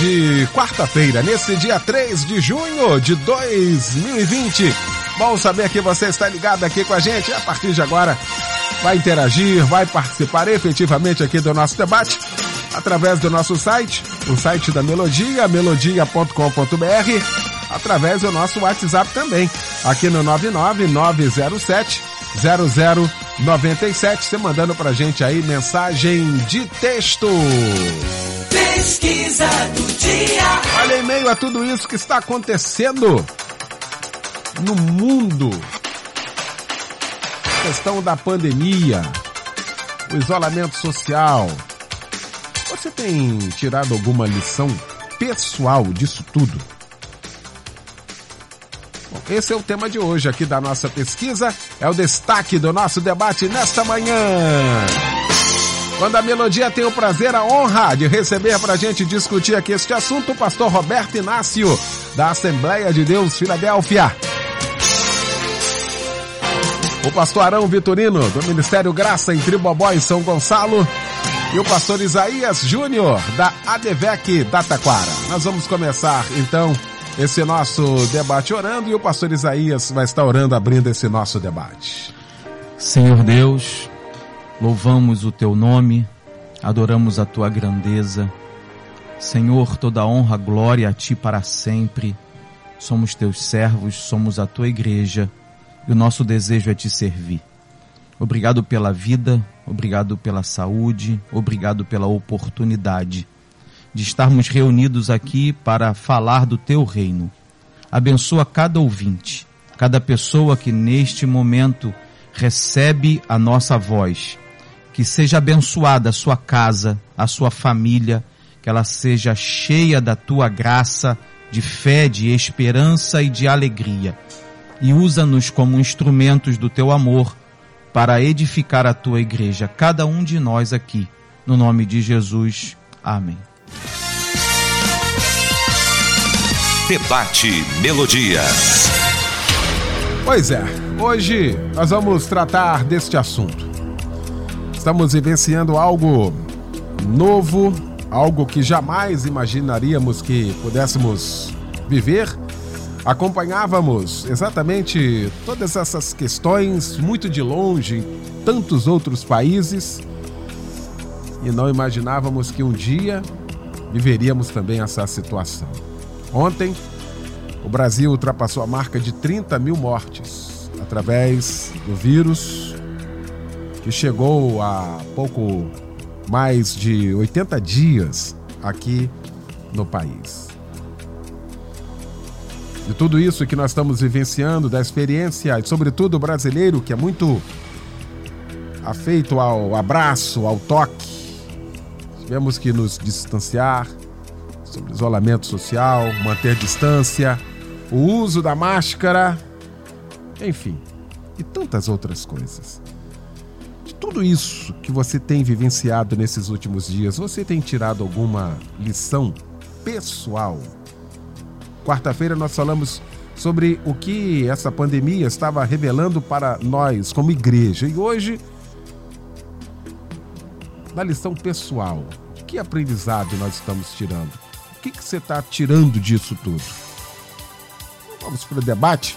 de quarta-feira, nesse dia 3 de junho de 2020. Bom saber que você está ligado aqui com a gente. A partir de agora, vai interagir, vai participar efetivamente aqui do nosso debate através do nosso site, o site da Melodia, melodia.com.br, através do nosso WhatsApp também, aqui no 99907 0097, você mandando pra gente aí mensagem de texto. Pesquisa do dia. Olha, em meio a tudo isso que está acontecendo no mundo, a questão da pandemia, o isolamento social, você tem tirado alguma lição pessoal disso tudo? Bom, esse é o tema de hoje aqui da nossa pesquisa, é o destaque do nosso debate nesta manhã. Quando a Melodia tem o prazer, a honra de receber para a gente discutir aqui este assunto o pastor Roberto Inácio, da Assembleia de Deus Filadélfia. O pastor Arão Vitorino, do Ministério Graça em Tribobó, em São Gonçalo. E o pastor Isaías Júnior, da ADVEC da Taquara. Nós vamos começar, então, esse nosso debate orando e o pastor Isaías vai estar orando, abrindo esse nosso debate. Senhor Deus, Louvamos o teu nome, adoramos a tua grandeza. Senhor, toda honra, glória a ti para sempre. Somos teus servos, somos a tua igreja e o nosso desejo é te servir. Obrigado pela vida, obrigado pela saúde, obrigado pela oportunidade de estarmos reunidos aqui para falar do teu reino. Abençoa cada ouvinte, cada pessoa que neste momento recebe a nossa voz que seja abençoada a sua casa, a sua família, que ela seja cheia da tua graça, de fé, de esperança e de alegria. E usa-nos como instrumentos do teu amor para edificar a tua igreja, cada um de nós aqui. No nome de Jesus. Amém. Debate Melodia. Pois é, hoje nós vamos tratar deste assunto. Estamos vivenciando algo novo, algo que jamais imaginaríamos que pudéssemos viver. Acompanhávamos exatamente todas essas questões muito de longe em tantos outros países e não imaginávamos que um dia viveríamos também essa situação. Ontem, o Brasil ultrapassou a marca de 30 mil mortes através do vírus que chegou há pouco mais de 80 dias aqui no país. De tudo isso que nós estamos vivenciando, da experiência, e sobretudo o brasileiro, que é muito afeito ao abraço, ao toque, tivemos que nos distanciar sobre isolamento social, manter distância, o uso da máscara, enfim, e tantas outras coisas tudo isso que você tem vivenciado nesses últimos dias, você tem tirado alguma lição pessoal? Quarta-feira nós falamos sobre o que essa pandemia estava revelando para nós como igreja. E hoje, na lição pessoal, que aprendizado nós estamos tirando? O que, que você está tirando disso tudo? Vamos para o debate?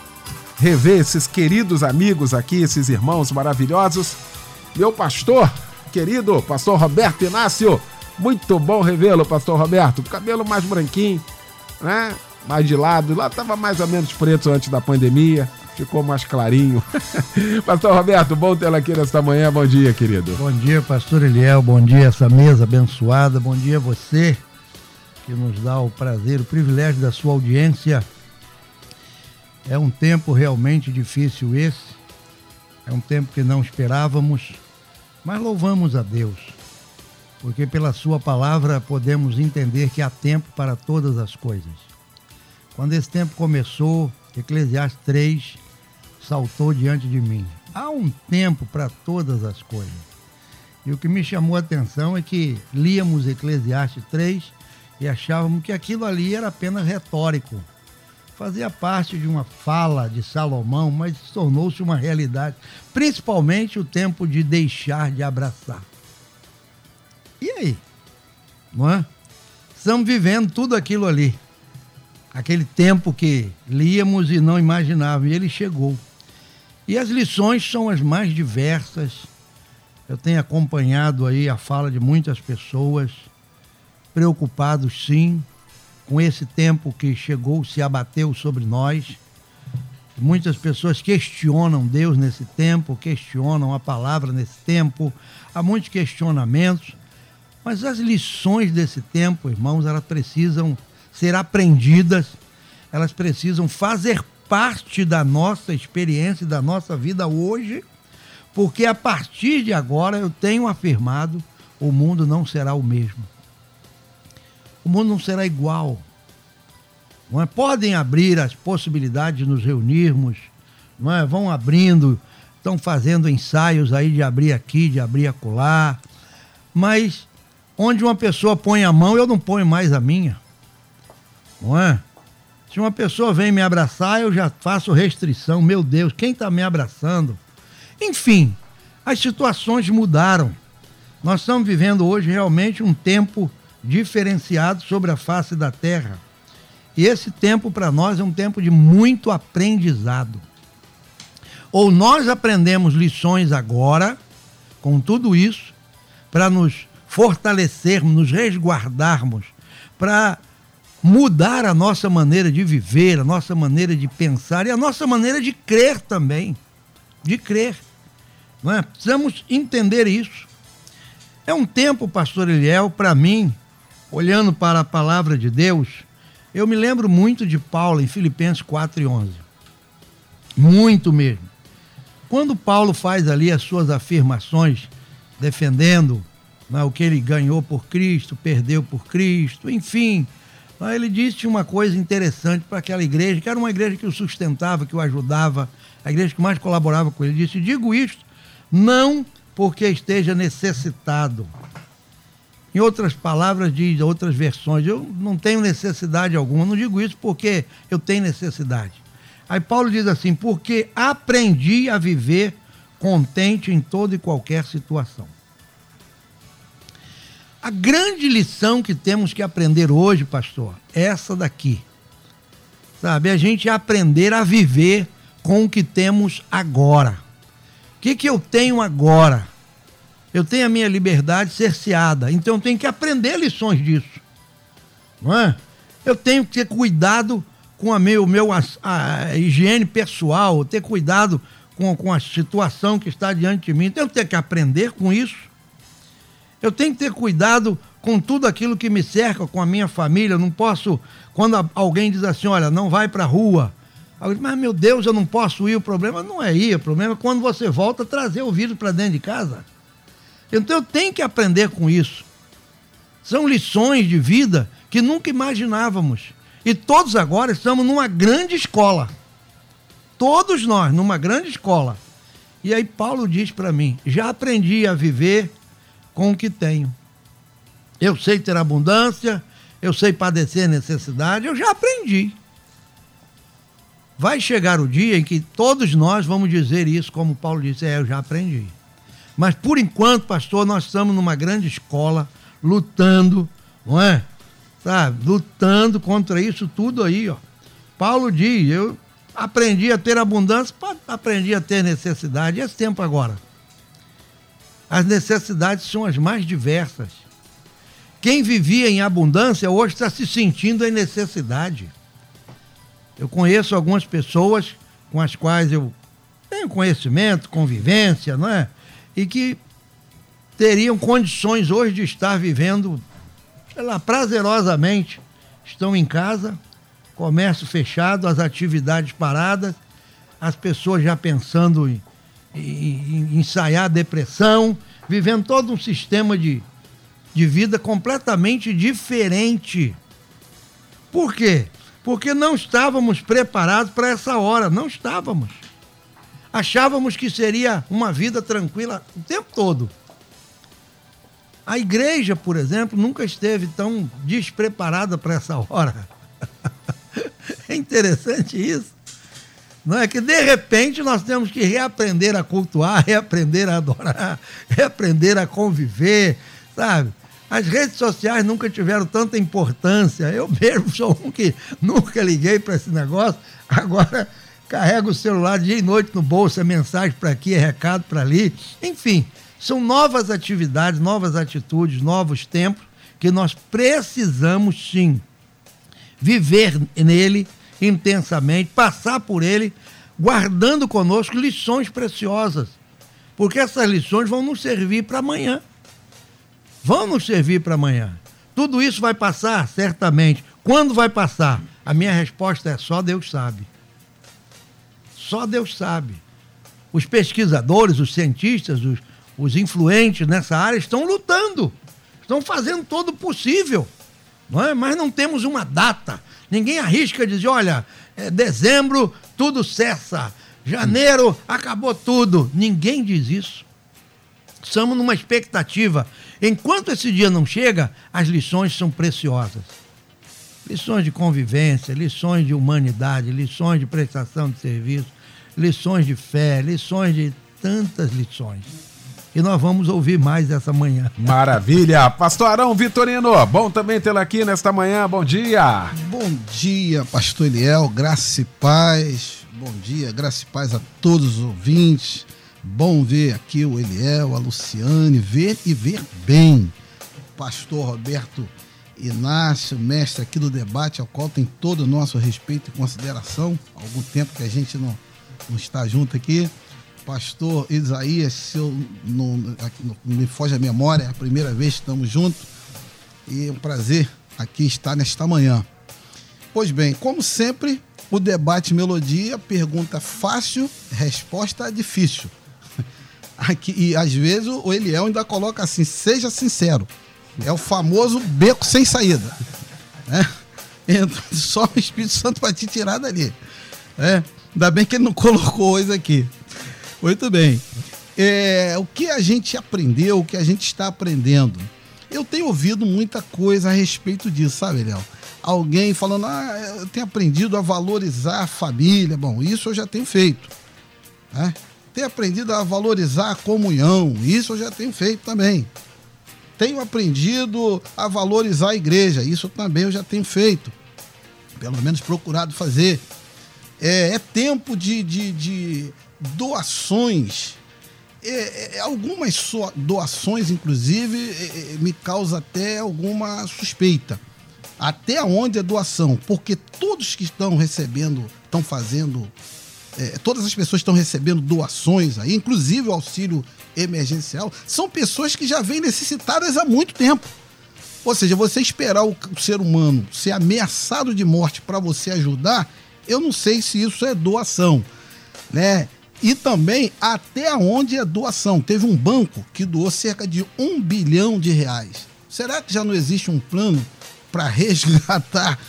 Rever esses queridos amigos aqui, esses irmãos maravilhosos meu pastor, querido pastor Roberto Inácio. Muito bom revê-lo, pastor Roberto. Cabelo mais branquinho, né? Mais de lado. Lá estava mais ou menos preto antes da pandemia. Ficou mais clarinho. pastor Roberto, bom tê-lo aqui nesta manhã. Bom dia, querido. Bom dia, pastor Eliel. Bom dia, essa mesa abençoada. Bom dia você que nos dá o prazer, o privilégio da sua audiência. É um tempo realmente difícil esse. É um tempo que não esperávamos mas louvamos a Deus. porque pela Sua palavra podemos entender que há tempo para todas as coisas. Quando esse tempo começou, Eclesiastes 3 saltou diante de mim. Há um tempo para todas as coisas. E o que me chamou a atenção é que líamos Eclesiastes 3 e achávamos que aquilo ali era apenas retórico. Fazia parte de uma fala de Salomão, mas tornou-se uma realidade. Principalmente o tempo de deixar de abraçar. E aí? Não é? Estamos vivendo tudo aquilo ali. Aquele tempo que líamos e não imaginávamos. E ele chegou. E as lições são as mais diversas. Eu tenho acompanhado aí a fala de muitas pessoas, preocupados sim com esse tempo que chegou, se abateu sobre nós. Muitas pessoas questionam Deus nesse tempo, questionam a palavra nesse tempo, há muitos questionamentos, mas as lições desse tempo, irmãos, elas precisam ser aprendidas, elas precisam fazer parte da nossa experiência, da nossa vida hoje, porque a partir de agora eu tenho afirmado: o mundo não será o mesmo. O mundo não será igual. Não é? Podem abrir as possibilidades de nos reunirmos, não é? vão abrindo, estão fazendo ensaios aí de abrir aqui, de abrir acolá, mas onde uma pessoa põe a mão, eu não ponho mais a minha. Não é? Se uma pessoa vem me abraçar, eu já faço restrição. Meu Deus, quem está me abraçando? Enfim, as situações mudaram. Nós estamos vivendo hoje realmente um tempo diferenciado sobre a face da terra. E esse tempo para nós é um tempo de muito aprendizado. Ou nós aprendemos lições agora, com tudo isso, para nos fortalecermos, nos resguardarmos, para mudar a nossa maneira de viver, a nossa maneira de pensar e a nossa maneira de crer também. De crer. Não é? Precisamos entender isso. É um tempo, pastor Eliel, para mim, olhando para a palavra de Deus, eu me lembro muito de Paulo em Filipenses 4 e 11. Muito mesmo. Quando Paulo faz ali as suas afirmações, defendendo né, o que ele ganhou por Cristo, perdeu por Cristo, enfim, Aí ele disse uma coisa interessante para aquela igreja, que era uma igreja que o sustentava, que o ajudava, a igreja que mais colaborava com ele. Ele disse: Digo isto não porque esteja necessitado. Em outras palavras, diz outras versões, eu não tenho necessidade alguma. Não digo isso porque eu tenho necessidade. Aí Paulo diz assim: porque aprendi a viver contente em toda e qualquer situação. A grande lição que temos que aprender hoje, pastor, é essa daqui. Sabe, a gente aprender a viver com o que temos agora. O que, que eu tenho agora? Eu tenho a minha liberdade cerceada, então eu tenho que aprender lições disso. Não é? Eu tenho que ter cuidado com a meu, meu, a, a higiene pessoal, ter cuidado com, com a situação que está diante de mim. Então eu tenho que aprender com isso eu tenho que ter cuidado com tudo aquilo que me cerca, com a minha família. Eu não posso, quando alguém diz assim, olha, não vai para a rua. Mas meu Deus, eu não posso ir. O problema não é ir, o problema é quando você volta trazer o vírus para dentro de casa. Então eu tenho que aprender com isso. São lições de vida que nunca imaginávamos. E todos agora estamos numa grande escola. Todos nós, numa grande escola. E aí Paulo diz para mim: já aprendi a viver com o que tenho. Eu sei ter abundância, eu sei padecer necessidade, eu já aprendi. Vai chegar o dia em que todos nós vamos dizer isso, como Paulo disse, é, eu já aprendi. Mas por enquanto, pastor, nós estamos numa grande escola, lutando, não é? Sabe? Lutando contra isso tudo aí, ó. Paulo diz, eu aprendi a ter abundância, aprendi a ter necessidade. E esse tempo agora? As necessidades são as mais diversas. Quem vivia em abundância hoje está se sentindo em necessidade. Eu conheço algumas pessoas com as quais eu tenho conhecimento, convivência, não é? E que teriam condições hoje de estar vivendo, lá, prazerosamente. Estão em casa, comércio fechado, as atividades paradas, as pessoas já pensando em ensaiar depressão, vivendo todo um sistema de de vida completamente diferente. Por quê? Porque não estávamos preparados para essa hora, não estávamos. Achávamos que seria uma vida tranquila o tempo todo. A igreja, por exemplo, nunca esteve tão despreparada para essa hora. é interessante isso. Não é que de repente nós temos que reaprender a cultuar, reaprender a adorar, reaprender a conviver, sabe? As redes sociais nunca tiveram tanta importância. Eu mesmo sou um que nunca liguei para esse negócio. Agora carrego o celular dia e noite no bolso, é mensagem para aqui, é recado para ali. Enfim, são novas atividades, novas atitudes, novos tempos que nós precisamos sim viver nele intensamente, passar por ele, guardando conosco lições preciosas. Porque essas lições vão nos servir para amanhã. Vão nos servir para amanhã. Tudo isso vai passar, certamente. Quando vai passar? A minha resposta é só Deus sabe. Só Deus sabe. Os pesquisadores, os cientistas, os, os influentes nessa área estão lutando, estão fazendo todo o possível, não é? mas não temos uma data. Ninguém arrisca dizer, olha, é dezembro tudo cessa, janeiro acabou tudo. Ninguém diz isso. Estamos numa expectativa. Enquanto esse dia não chega, as lições são preciosas. Lições de convivência, lições de humanidade, lições de prestação de serviço, lições de fé, lições de tantas lições e nós vamos ouvir mais essa manhã. Maravilha! Pastor Arão Vitorino, bom também tê-lo aqui nesta manhã, bom dia! Bom dia, Pastor Eliel, graça e paz, bom dia, graça e paz a todos os ouvintes. Bom ver aqui o Eliel, a Luciane, ver e ver bem. Pastor Roberto Inácio, mestre aqui do debate, ao qual tem todo o nosso respeito e consideração. Há algum tempo que a gente não, não está junto aqui pastor Isaías, se eu não, não, me foge a memória, é a primeira vez que estamos juntos e é um prazer aqui estar nesta manhã. Pois bem, como sempre, o debate melodia, pergunta fácil, resposta difícil. Aqui, e às vezes o Eliel ainda coloca assim: seja sincero. É o famoso beco sem saída. Né? Então, só o Espírito Santo para te tirar dali. É, ainda bem que ele não colocou isso aqui. Muito bem. É, o que a gente aprendeu, o que a gente está aprendendo? Eu tenho ouvido muita coisa a respeito disso, sabe, Léo? Alguém falando, ah, eu tenho aprendido a valorizar a família. Bom, isso eu já tenho feito. Né? Tenho aprendido a valorizar a comunhão. Isso eu já tenho feito também. Tenho aprendido a valorizar a igreja. Isso também eu já tenho feito. Pelo menos procurado fazer. É, é tempo de, de, de doações. É, é, algumas doações, inclusive, é, é, me causa até alguma suspeita. Até onde é doação? Porque todos que estão recebendo, estão fazendo, é, todas as pessoas estão recebendo doações aí, inclusive o auxílio emergencial, são pessoas que já vêm necessitadas há muito tempo. Ou seja, você esperar o, ser humano ser ameaçado de morte para você ajudar, eu não sei se isso é doação, né? E também até onde é doação. Teve um banco que doou cerca de um bilhão de reais. Será que já não existe um plano para resgatar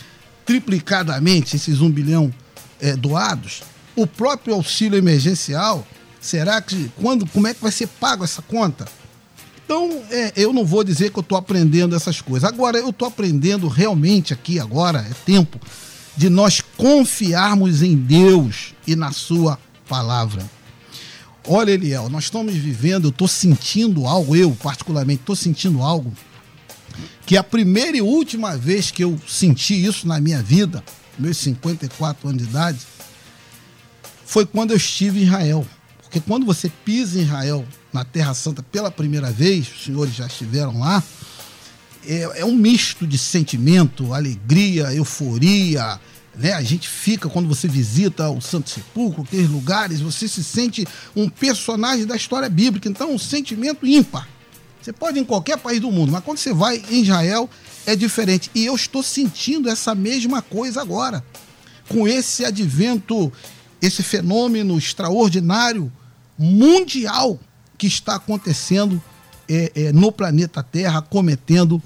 triplicadamente esses um bilhão é, doados? O próprio auxílio emergencial, será que quando, como é que vai ser pago essa conta? Então, é, eu não vou dizer que eu estou aprendendo essas coisas. Agora, eu estou aprendendo realmente aqui agora, é tempo de nós confiarmos em Deus e na sua palavra. Olha, Eliel, nós estamos vivendo, eu estou sentindo algo, eu particularmente estou sentindo algo, que a primeira e última vez que eu senti isso na minha vida, meus 54 anos de idade, foi quando eu estive em Israel. Porque quando você pisa em Israel, na Terra Santa, pela primeira vez, os senhores já estiveram lá, é, é um misto de sentimento, alegria, euforia, né? A gente fica, quando você visita o Santo Sepulcro, aqueles lugares, você se sente um personagem da história bíblica. Então, um sentimento ímpar. Você pode ir em qualquer país do mundo, mas quando você vai em Israel, é diferente. E eu estou sentindo essa mesma coisa agora. Com esse advento, esse fenômeno extraordinário, mundial, que está acontecendo é, é, no planeta Terra, cometendo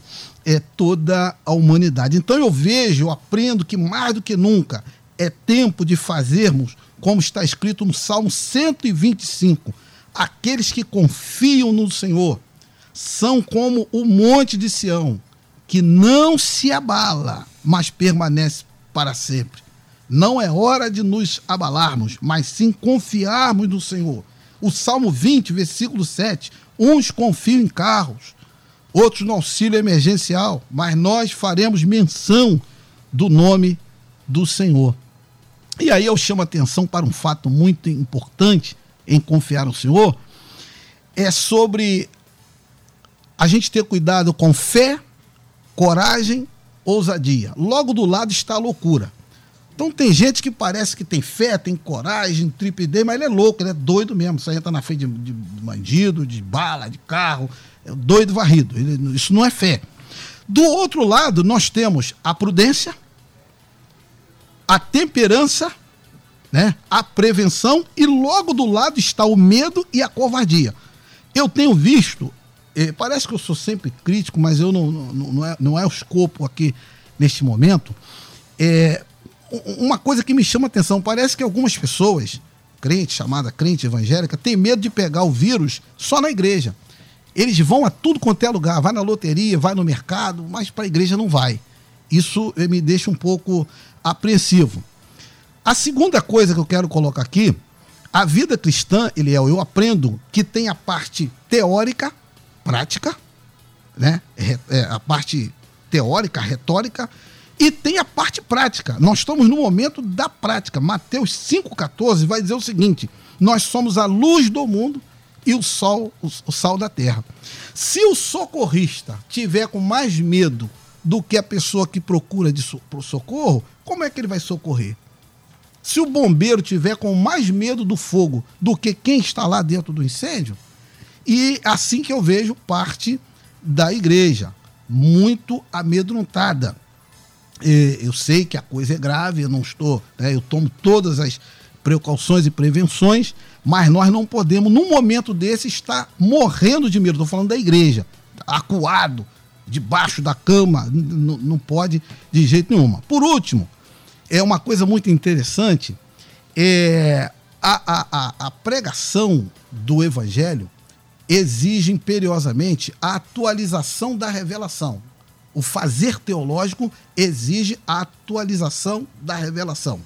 é, toda a humanidade. Então eu vejo, eu aprendo que mais do que nunca é tempo de fazermos, como está escrito no Salmo 125, aqueles que confiam no Senhor são como o monte de Sião, que não se abala, mas permanece para sempre. Não é hora de nos abalarmos, mas sim confiarmos no Senhor. O Salmo 20, versículo 7. Uns confiam em carros, outros no auxílio emergencial, mas nós faremos menção do nome do Senhor. E aí eu chamo a atenção para um fato muito importante em confiar no Senhor, é sobre a gente ter cuidado com fé, coragem, ousadia. Logo do lado está a loucura. Então tem gente que parece que tem fé, tem coragem, tripidez, mas ele é louco, ele é doido mesmo. Você entra na frente de, de bandido, de bala, de carro, é doido varrido. Ele, isso não é fé. Do outro lado, nós temos a prudência, a temperança, né? a prevenção, e logo do lado está o medo e a covardia. Eu tenho visto, eh, parece que eu sou sempre crítico, mas eu não, não, não, é, não é o escopo aqui neste momento. É, uma coisa que me chama atenção, parece que algumas pessoas, crente, chamada crente evangélica, tem medo de pegar o vírus só na igreja. Eles vão a tudo quanto é lugar, vai na loteria, vai no mercado, mas para a igreja não vai. Isso me deixa um pouco apreensivo. A segunda coisa que eu quero colocar aqui, a vida cristã, Eliel, eu aprendo que tem a parte teórica, prática, né? É, a parte teórica, retórica, e tem a parte prática. Nós estamos no momento da prática. Mateus 5,14 vai dizer o seguinte: nós somos a luz do mundo e o sol, o, sal da terra. Se o socorrista tiver com mais medo do que a pessoa que procura de socorro, como é que ele vai socorrer? Se o bombeiro tiver com mais medo do fogo do que quem está lá dentro do incêndio, e assim que eu vejo parte da igreja, muito amedrontada eu sei que a coisa é grave, eu não estou, né, eu tomo todas as precauções e prevenções, mas nós não podemos, num momento desse, estar morrendo de medo. Estou falando da igreja, acuado, debaixo da cama, não pode de jeito nenhum. Por último, é uma coisa muito interessante, é, a, a, a pregação do evangelho exige imperiosamente a atualização da revelação. O fazer teológico exige a atualização da revelação.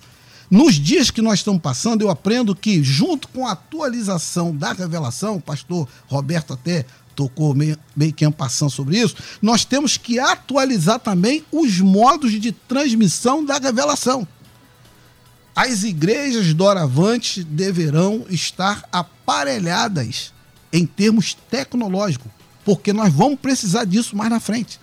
Nos dias que nós estamos passando, eu aprendo que, junto com a atualização da revelação, o pastor Roberto até tocou meio, meio que passando sobre isso, nós temos que atualizar também os modos de transmissão da revelação. As igrejas doravante deverão estar aparelhadas em termos tecnológicos, porque nós vamos precisar disso mais na frente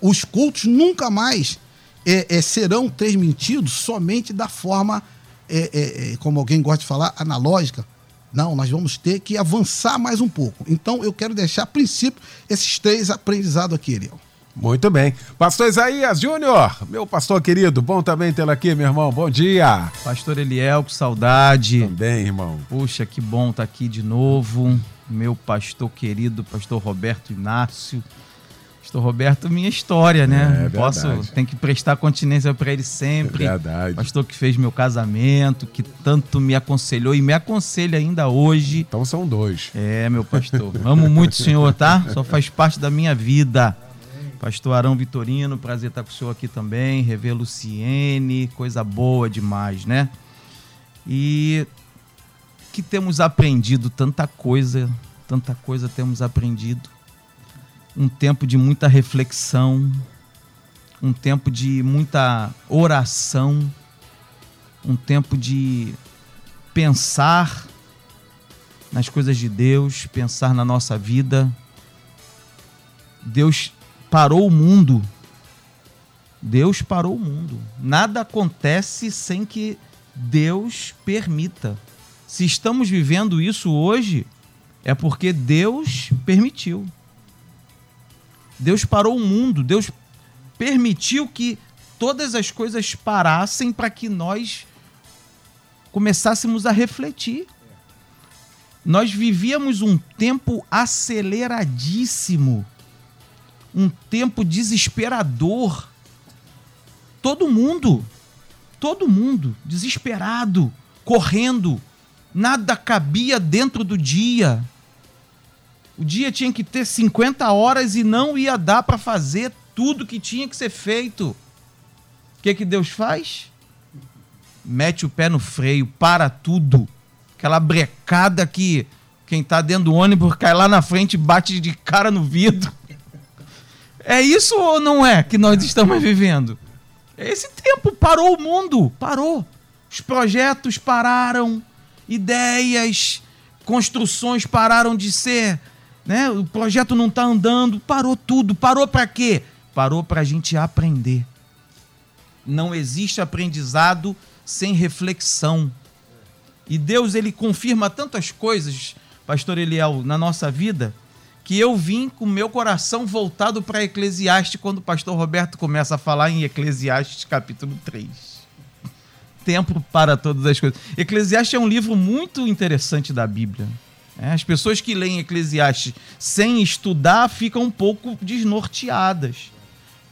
os cultos nunca mais é, é, serão transmitidos somente da forma, é, é, é, como alguém gosta de falar, analógica. Não, nós vamos ter que avançar mais um pouco. Então, eu quero deixar, a princípio, esses três aprendizados aqui, Eliel. Muito bem. Pastor Isaías Júnior, meu pastor querido, bom também tê-lo aqui, meu irmão. Bom dia. Pastor Eliel, que saudade. Também, irmão. Puxa, que bom estar tá aqui de novo. Meu pastor querido, pastor Roberto Inácio. Pastor Roberto, minha história, né? É, Posso, tem que prestar continência para ele sempre. É verdade. Pastor que fez meu casamento, que tanto me aconselhou e me aconselha ainda hoje. Então são dois. É, meu pastor. Amo muito o senhor, tá? Só faz parte da minha vida. Pastor Arão Vitorino, prazer estar com o senhor aqui também. Revê Luciene, coisa boa demais, né? E que temos aprendido tanta coisa, tanta coisa temos aprendido um tempo de muita reflexão, um tempo de muita oração, um tempo de pensar nas coisas de Deus, pensar na nossa vida. Deus parou o mundo. Deus parou o mundo. Nada acontece sem que Deus permita. Se estamos vivendo isso hoje, é porque Deus permitiu. Deus parou o mundo, Deus permitiu que todas as coisas parassem para que nós começássemos a refletir. Nós vivíamos um tempo aceleradíssimo, um tempo desesperador. Todo mundo, todo mundo desesperado, correndo, nada cabia dentro do dia. O dia tinha que ter 50 horas e não ia dar para fazer tudo que tinha que ser feito. O que, que Deus faz? Mete o pé no freio, para tudo. Aquela brecada que quem tá dentro do ônibus cai lá na frente e bate de cara no vidro. É isso ou não é que nós estamos vivendo? Esse tempo parou o mundo, parou. Os projetos pararam, ideias, construções pararam de ser, né? O projeto não está andando, parou tudo. Parou para quê? Parou para a gente aprender. Não existe aprendizado sem reflexão. E Deus ele confirma tantas coisas, pastor Eliel, na nossa vida, que eu vim com meu coração voltado para Eclesiastes quando o pastor Roberto começa a falar em Eclesiastes capítulo 3. Tempo para todas as coisas. Eclesiastes é um livro muito interessante da Bíblia. É, as pessoas que leem Eclesiastes sem estudar ficam um pouco desnorteadas,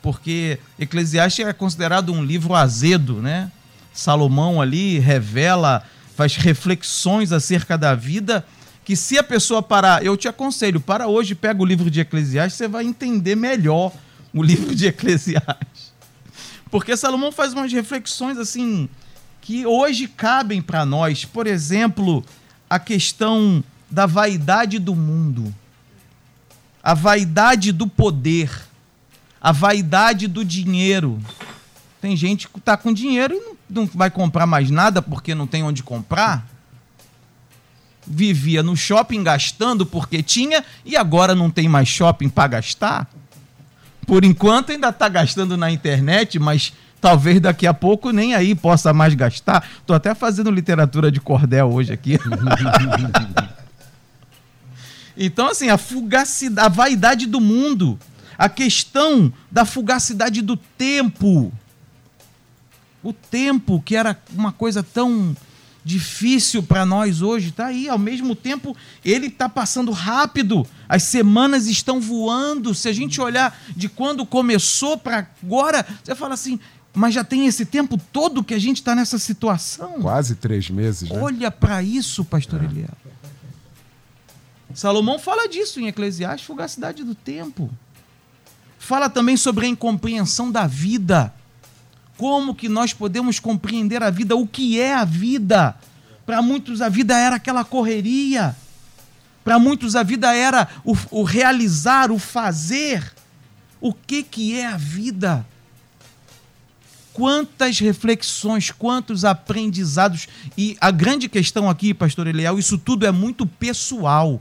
porque Eclesiastes é considerado um livro azedo, né? Salomão ali revela, faz reflexões acerca da vida que se a pessoa parar, eu te aconselho, para hoje, pega o livro de Eclesiastes, você vai entender melhor o livro de Eclesiastes. Porque Salomão faz umas reflexões assim que hoje cabem para nós. Por exemplo, a questão da vaidade do mundo, a vaidade do poder, a vaidade do dinheiro. Tem gente que está com dinheiro e não, não vai comprar mais nada porque não tem onde comprar vivia no shopping gastando porque tinha e agora não tem mais shopping para gastar? Por enquanto ainda está gastando na internet, mas talvez daqui a pouco nem aí possa mais gastar. Estou até fazendo literatura de cordel hoje aqui. então, assim, a fugacidade, a vaidade do mundo, a questão da fugacidade do tempo. O tempo, que era uma coisa tão difícil para nós hoje, está aí. Ao mesmo tempo, ele está passando rápido. As semanas estão voando. Se a gente olhar de quando começou para agora, você fala assim, mas já tem esse tempo todo que a gente está nessa situação. Quase três meses. Né? Olha para isso, pastor é. Eliel. Salomão fala disso em Eclesiastes, fugacidade do tempo. Fala também sobre a incompreensão da vida. Como que nós podemos compreender a vida? O que é a vida? Para muitos a vida era aquela correria. Para muitos a vida era o, o, realizar, o fazer. O que que é a vida? Quantas reflexões, quantos aprendizados. E a grande questão aqui, pastor Eliel, isso tudo é muito pessoal.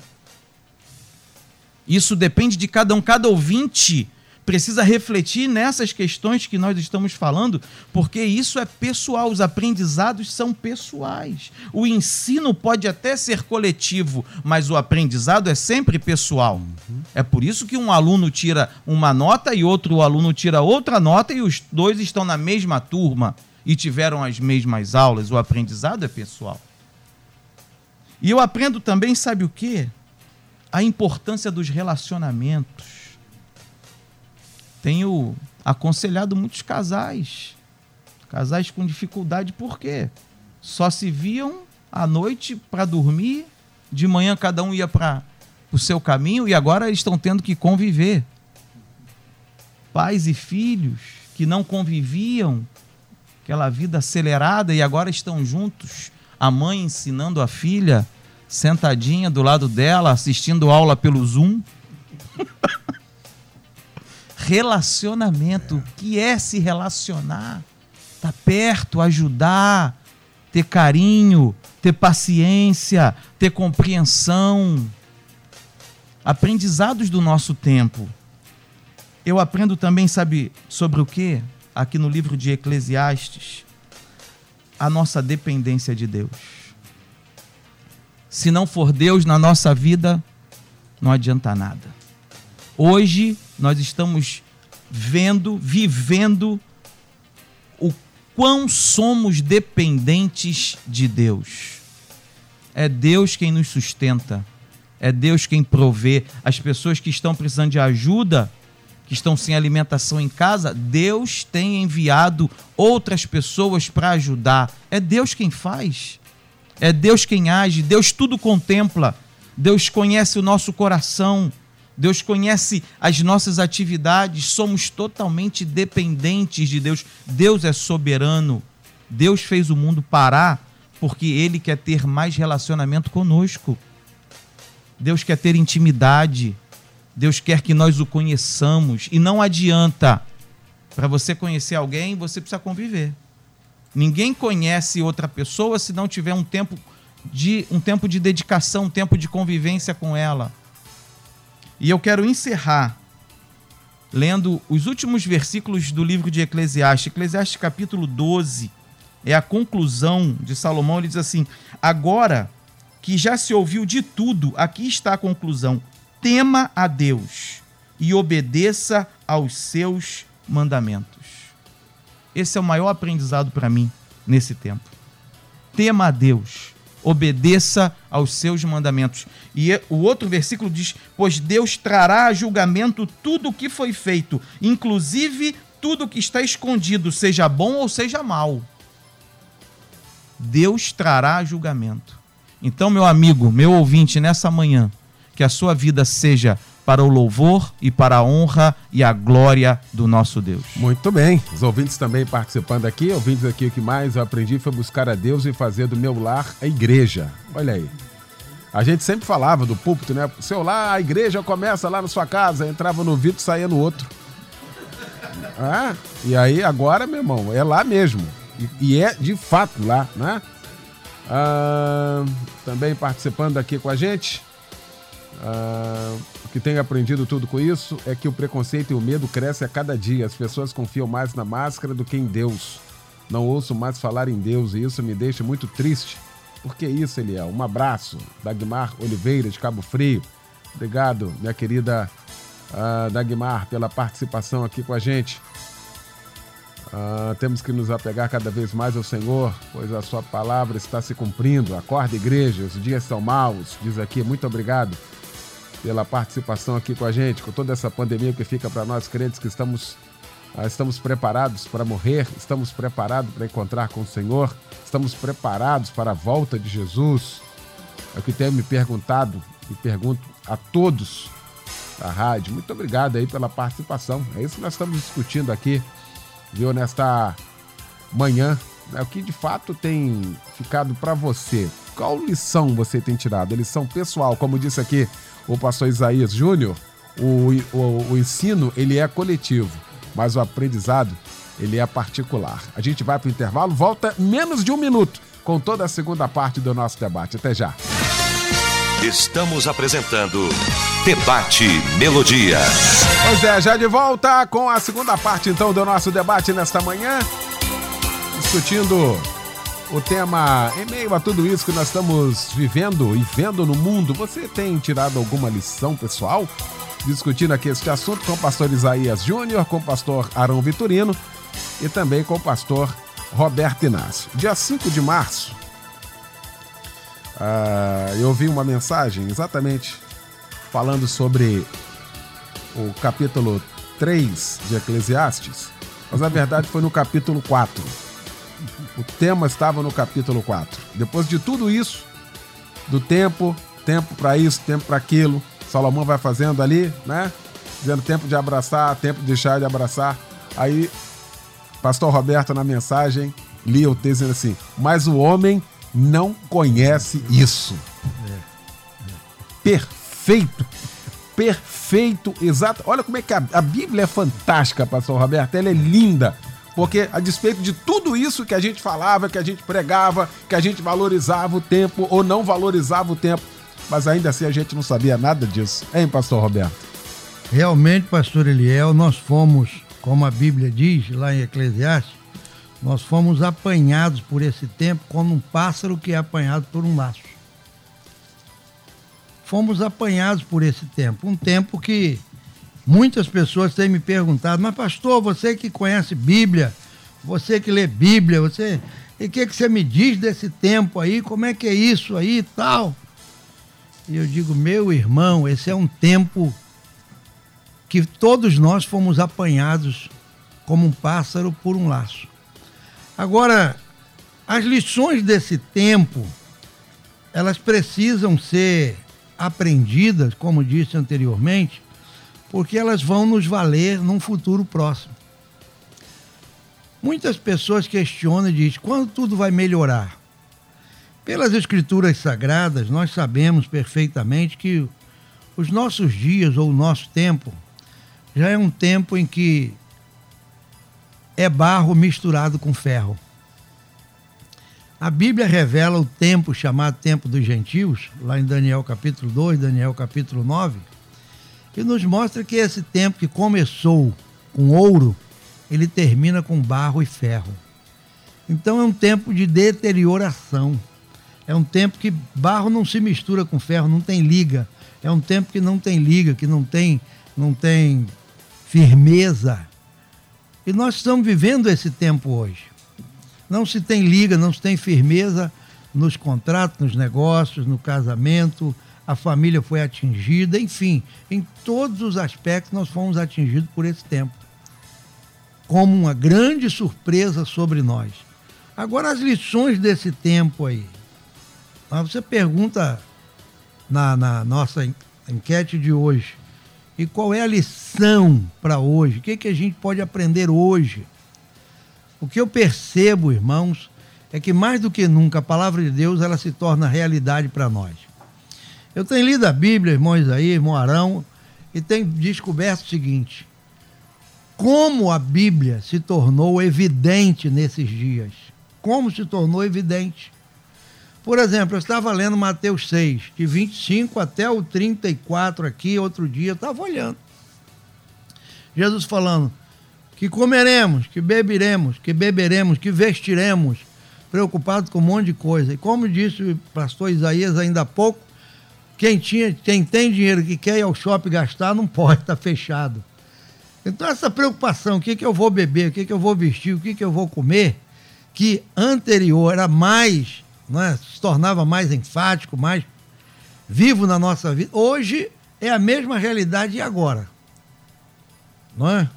Isso depende de cada um, cada ouvinte precisa refletir nessas questões que nós estamos falando, porque isso é pessoal, os aprendizados são pessoais. O ensino pode até ser coletivo, mas o aprendizado é sempre pessoal. Uhum. É por isso que um aluno tira uma nota e outro aluno tira outra nota e os dois estão na mesma turma e tiveram as mesmas aulas. O aprendizado é pessoal. E eu aprendo também, sabe o quê? A importância dos relacionamentos tenho aconselhado muitos casais, casais com dificuldade, por quê? Só se viam à noite para dormir, de manhã cada um ia para o seu caminho e agora eles estão tendo que conviver. Pais e filhos que não conviviam, aquela vida acelerada e agora estão juntos, a mãe ensinando a filha, sentadinha do lado dela, assistindo aula pelo Zoom. relacionamento. O que é se relacionar? Tá perto, ajudar, ter carinho, ter paciência, ter compreensão. Aprendizados do nosso tempo. Eu aprendo também, sabe, sobre o que? Aqui no livro de Eclesiastes. A nossa dependência de Deus. Se não for Deus na nossa vida, não adianta nada. Hoje nós estamos vendo, vivendo o quão somos dependentes de Deus. É Deus quem nos sustenta. É Deus quem provê. As pessoas que estão precisando de ajuda, que estão sem alimentação em casa, Deus tem enviado outras pessoas para ajudar. É Deus quem faz. É Deus quem age. Deus tudo contempla. Deus conhece o nosso coração. Deus conhece as nossas atividades. Somos totalmente dependentes de Deus. Deus é soberano. Deus fez o mundo parar porque Ele quer ter mais relacionamento conosco. Deus quer ter intimidade. Deus quer que nós o conheçamos. E não adianta. Para você conhecer alguém, você precisa conviver. Ninguém conhece outra pessoa se não tiver um tempo de um tempo de dedicação, um tempo de convivência com ela. E eu quero encerrar lendo os últimos versículos do livro de Eclesiastes, Eclesiastes capítulo 12, é a conclusão de Salomão, ele diz assim: "Agora que já se ouviu de tudo, aqui está a conclusão: tema a Deus e obedeça aos seus mandamentos." Esse é o maior aprendizado para mim nesse tempo. Tema a Deus obedeça aos seus mandamentos. E o outro versículo diz: Pois Deus trará a julgamento tudo o que foi feito, inclusive tudo que está escondido, seja bom ou seja mal. Deus trará julgamento. Então, meu amigo, meu ouvinte, nessa manhã, que a sua vida seja para o louvor e para a honra e a glória do nosso Deus. Muito bem. Os ouvintes também participando aqui. Ouvintes aqui, o que mais eu aprendi foi buscar a Deus e fazer do meu lar a igreja. Olha aí. A gente sempre falava do púlpito, né? Seu lar, a igreja começa lá na sua casa, entrava no vidro, saía no outro. Ah, e aí agora, meu irmão, é lá mesmo. E, e é de fato lá, né? Ah, também participando aqui com a gente. Ah, que tenho aprendido tudo com isso é que o preconceito e o medo crescem a cada dia. As pessoas confiam mais na máscara do que em Deus. Não ouço mais falar em Deus e isso me deixa muito triste. Por que isso, Eliel? Um abraço. Dagmar Oliveira, de Cabo Frio. Obrigado, minha querida uh, Dagmar, pela participação aqui com a gente. Uh, temos que nos apegar cada vez mais ao Senhor, pois a sua palavra está se cumprindo. Acorda, igreja, os dias são maus. Diz aqui, muito obrigado pela participação aqui com a gente, com toda essa pandemia que fica para nós crentes que estamos, ah, estamos preparados para morrer, estamos preparados para encontrar com o Senhor, estamos preparados para a volta de Jesus. É o que tenho me perguntado e pergunto a todos da rádio. Muito obrigado aí pela participação. É isso que nós estamos discutindo aqui, viu, nesta manhã. É o que de fato tem ficado para você. Qual lição você tem tirado? A lição pessoal, como disse aqui o pastor Isaías Júnior, o, o, o ensino ele é coletivo, mas o aprendizado ele é particular. A gente vai para o intervalo, volta menos de um minuto com toda a segunda parte do nosso debate. Até já. Estamos apresentando Debate Melodia. Pois é, já de volta com a segunda parte então do nosso debate nesta manhã, discutindo o tema, em meio a tudo isso que nós estamos vivendo e vendo no mundo, você tem tirado alguma lição pessoal? Discutindo aqui este assunto com o pastor Isaías Júnior, com o pastor Arão Vitorino e também com o pastor Roberto Inácio. Dia 5 de março, uh, eu ouvi uma mensagem exatamente falando sobre o capítulo 3 de Eclesiastes, mas na verdade foi no capítulo 4 o tema estava no capítulo 4. Depois de tudo isso, do tempo, tempo para isso, tempo para aquilo, Salomão vai fazendo ali, né? Dizendo tempo de abraçar, tempo de deixar de abraçar. Aí, pastor Roberto, na mensagem, lia o texto dizendo assim: Mas o homem não conhece isso. Perfeito. Perfeito, exato. Olha como é que a, a Bíblia é fantástica, pastor Roberto. Ela é linda porque a despeito de tudo isso que a gente falava, que a gente pregava, que a gente valorizava o tempo ou não valorizava o tempo, mas ainda assim a gente não sabia nada disso. Hein, pastor Roberto? Realmente, pastor Eliel, nós fomos, como a Bíblia diz lá em Eclesiastes, nós fomos apanhados por esse tempo como um pássaro que é apanhado por um laço. Fomos apanhados por esse tempo, um tempo que Muitas pessoas têm me perguntado, mas pastor, você que conhece Bíblia, você que lê Bíblia, você E o que, que você me diz desse tempo aí? Como é que é isso aí e tal? E eu digo, meu irmão, esse é um tempo que todos nós fomos apanhados como um pássaro por um laço. Agora, as lições desse tempo, elas precisam ser aprendidas, como disse anteriormente, porque elas vão nos valer num futuro próximo. Muitas pessoas questionam e dizem: quando tudo vai melhorar? Pelas escrituras sagradas, nós sabemos perfeitamente que os nossos dias ou o nosso tempo já é um tempo em que é barro misturado com ferro. A Bíblia revela o tempo chamado tempo dos gentios, lá em Daniel capítulo 2, Daniel capítulo 9, e nos mostra que esse tempo que começou com ouro, ele termina com barro e ferro. Então é um tempo de deterioração. É um tempo que barro não se mistura com ferro, não tem liga. É um tempo que não tem liga, que não tem, não tem firmeza. E nós estamos vivendo esse tempo hoje. Não se tem liga, não se tem firmeza nos contratos, nos negócios, no casamento, a família foi atingida, enfim, em todos os aspectos nós fomos atingidos por esse tempo. Como uma grande surpresa sobre nós. Agora, as lições desse tempo aí. Você pergunta na, na nossa enquete de hoje, e qual é a lição para hoje? O que, que a gente pode aprender hoje? O que eu percebo, irmãos, é que mais do que nunca a palavra de Deus ela se torna realidade para nós. Eu tenho lido a Bíblia, irmão Isaías, irmão Arão, e tenho descoberto o seguinte: como a Bíblia se tornou evidente nesses dias. Como se tornou evidente. Por exemplo, eu estava lendo Mateus 6, de 25 até o 34 aqui, outro dia, eu estava olhando. Jesus falando que comeremos, que beberemos, que beberemos, que vestiremos, preocupado com um monte de coisa. E como disse o pastor Isaías ainda há pouco, quem, tinha, quem tem dinheiro que quer ir ao shopping gastar, não pode, está fechado. Então, essa preocupação, o que, que eu vou beber, o que, que eu vou vestir, o que, que eu vou comer, que anterior era mais, é, se tornava mais enfático, mais vivo na nossa vida, hoje é a mesma realidade e agora. Não é?